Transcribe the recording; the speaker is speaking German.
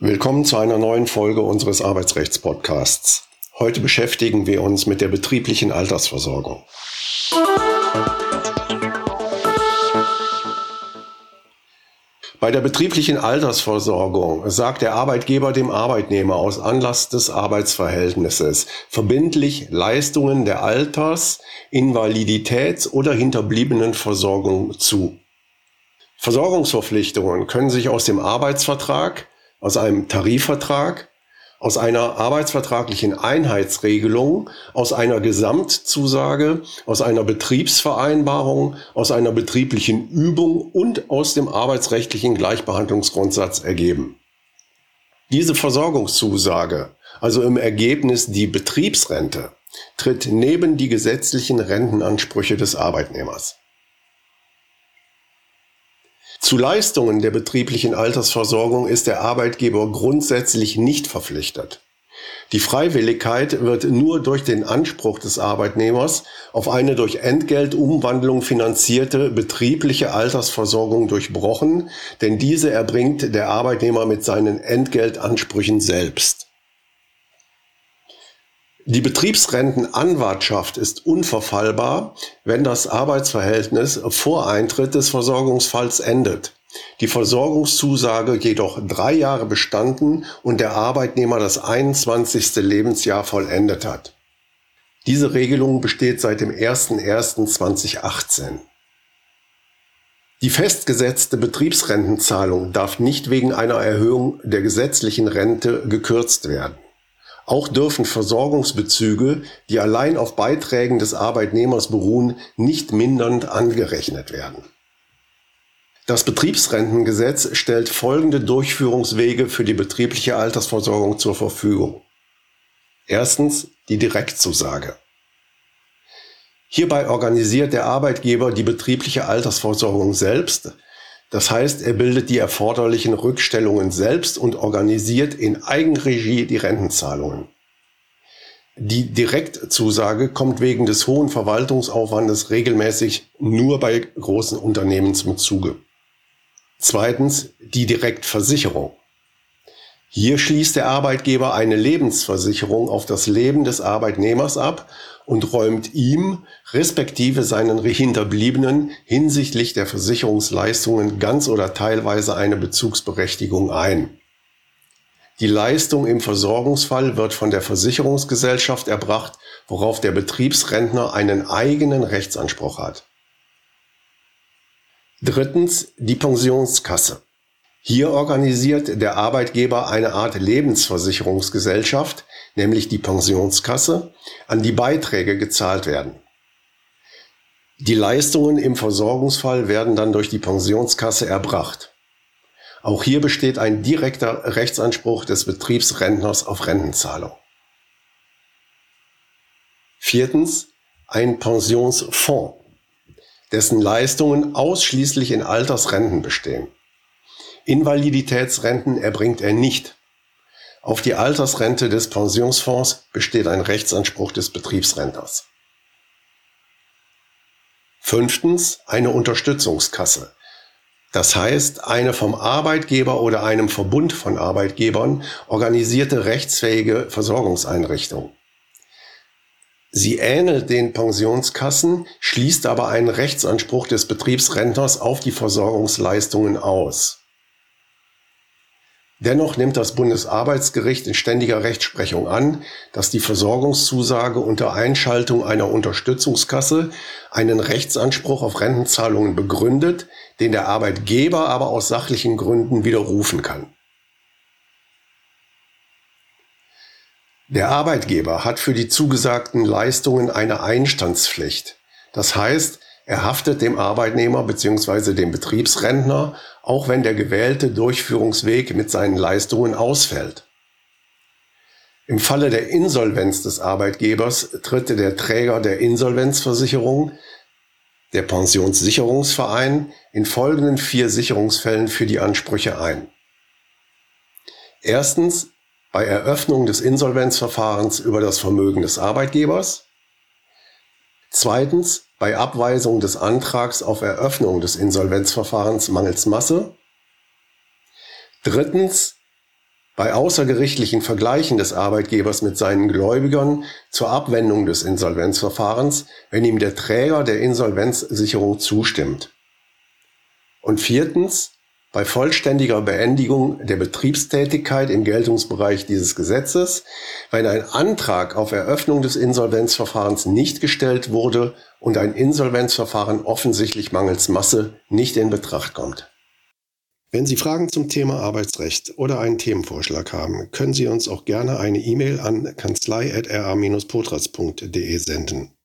Willkommen zu einer neuen Folge unseres Arbeitsrechtspodcasts. Heute beschäftigen wir uns mit der betrieblichen Altersversorgung. Bei der betrieblichen Altersversorgung sagt der Arbeitgeber dem Arbeitnehmer aus Anlass des Arbeitsverhältnisses verbindlich Leistungen der Alters-, Invaliditäts- oder Hinterbliebenenversorgung zu. Versorgungsverpflichtungen können sich aus dem Arbeitsvertrag, aus einem Tarifvertrag, aus einer arbeitsvertraglichen Einheitsregelung, aus einer Gesamtzusage, aus einer Betriebsvereinbarung, aus einer betrieblichen Übung und aus dem arbeitsrechtlichen Gleichbehandlungsgrundsatz ergeben. Diese Versorgungszusage, also im Ergebnis die Betriebsrente, tritt neben die gesetzlichen Rentenansprüche des Arbeitnehmers. Zu Leistungen der betrieblichen Altersversorgung ist der Arbeitgeber grundsätzlich nicht verpflichtet. Die Freiwilligkeit wird nur durch den Anspruch des Arbeitnehmers auf eine durch Entgeltumwandlung finanzierte betriebliche Altersversorgung durchbrochen, denn diese erbringt der Arbeitnehmer mit seinen Entgeltansprüchen selbst. Die Betriebsrentenanwartschaft ist unverfallbar, wenn das Arbeitsverhältnis vor Eintritt des Versorgungsfalls endet, die Versorgungszusage jedoch drei Jahre bestanden und der Arbeitnehmer das 21. Lebensjahr vollendet hat. Diese Regelung besteht seit dem 01.01.2018. Die festgesetzte Betriebsrentenzahlung darf nicht wegen einer Erhöhung der gesetzlichen Rente gekürzt werden. Auch dürfen Versorgungsbezüge, die allein auf Beiträgen des Arbeitnehmers beruhen, nicht mindernd angerechnet werden. Das Betriebsrentengesetz stellt folgende Durchführungswege für die betriebliche Altersversorgung zur Verfügung. Erstens die Direktzusage. Hierbei organisiert der Arbeitgeber die betriebliche Altersversorgung selbst, das heißt, er bildet die erforderlichen Rückstellungen selbst und organisiert in Eigenregie die Rentenzahlungen. Die Direktzusage kommt wegen des hohen Verwaltungsaufwandes regelmäßig nur bei großen Unternehmen zum Zuge. Zweitens die Direktversicherung. Hier schließt der Arbeitgeber eine Lebensversicherung auf das Leben des Arbeitnehmers ab und räumt ihm respektive seinen Hinterbliebenen hinsichtlich der Versicherungsleistungen ganz oder teilweise eine Bezugsberechtigung ein. Die Leistung im Versorgungsfall wird von der Versicherungsgesellschaft erbracht, worauf der Betriebsrentner einen eigenen Rechtsanspruch hat. Drittens die Pensionskasse. Hier organisiert der Arbeitgeber eine Art Lebensversicherungsgesellschaft, nämlich die Pensionskasse, an die Beiträge gezahlt werden. Die Leistungen im Versorgungsfall werden dann durch die Pensionskasse erbracht. Auch hier besteht ein direkter Rechtsanspruch des Betriebsrentners auf Rentenzahlung. Viertens, ein Pensionsfonds, dessen Leistungen ausschließlich in Altersrenten bestehen. Invaliditätsrenten erbringt er nicht. Auf die Altersrente des Pensionsfonds besteht ein Rechtsanspruch des Betriebsrentners. Fünftens eine Unterstützungskasse. Das heißt, eine vom Arbeitgeber oder einem Verbund von Arbeitgebern organisierte rechtsfähige Versorgungseinrichtung. Sie ähnelt den Pensionskassen, schließt aber einen Rechtsanspruch des Betriebsrentners auf die Versorgungsleistungen aus. Dennoch nimmt das Bundesarbeitsgericht in ständiger Rechtsprechung an, dass die Versorgungszusage unter Einschaltung einer Unterstützungskasse einen Rechtsanspruch auf Rentenzahlungen begründet, den der Arbeitgeber aber aus sachlichen Gründen widerrufen kann. Der Arbeitgeber hat für die zugesagten Leistungen eine Einstandspflicht. Das heißt, er haftet dem Arbeitnehmer bzw. dem Betriebsrentner, auch wenn der gewählte Durchführungsweg mit seinen Leistungen ausfällt. Im Falle der Insolvenz des Arbeitgebers tritt der Träger der Insolvenzversicherung, der Pensionssicherungsverein, in folgenden vier Sicherungsfällen für die Ansprüche ein. Erstens bei Eröffnung des Insolvenzverfahrens über das Vermögen des Arbeitgebers. Zweitens bei Abweisung des Antrags auf Eröffnung des Insolvenzverfahrens mangels Masse. Drittens bei außergerichtlichen Vergleichen des Arbeitgebers mit seinen Gläubigern zur Abwendung des Insolvenzverfahrens, wenn ihm der Träger der Insolvenzsicherung zustimmt. Und viertens, bei vollständiger Beendigung der Betriebstätigkeit im Geltungsbereich dieses Gesetzes, wenn ein Antrag auf Eröffnung des Insolvenzverfahrens nicht gestellt wurde und ein Insolvenzverfahren offensichtlich mangels Masse nicht in Betracht kommt. Wenn Sie Fragen zum Thema Arbeitsrecht oder einen Themenvorschlag haben, können Sie uns auch gerne eine E-Mail an kanzlei.ra-potras.de senden.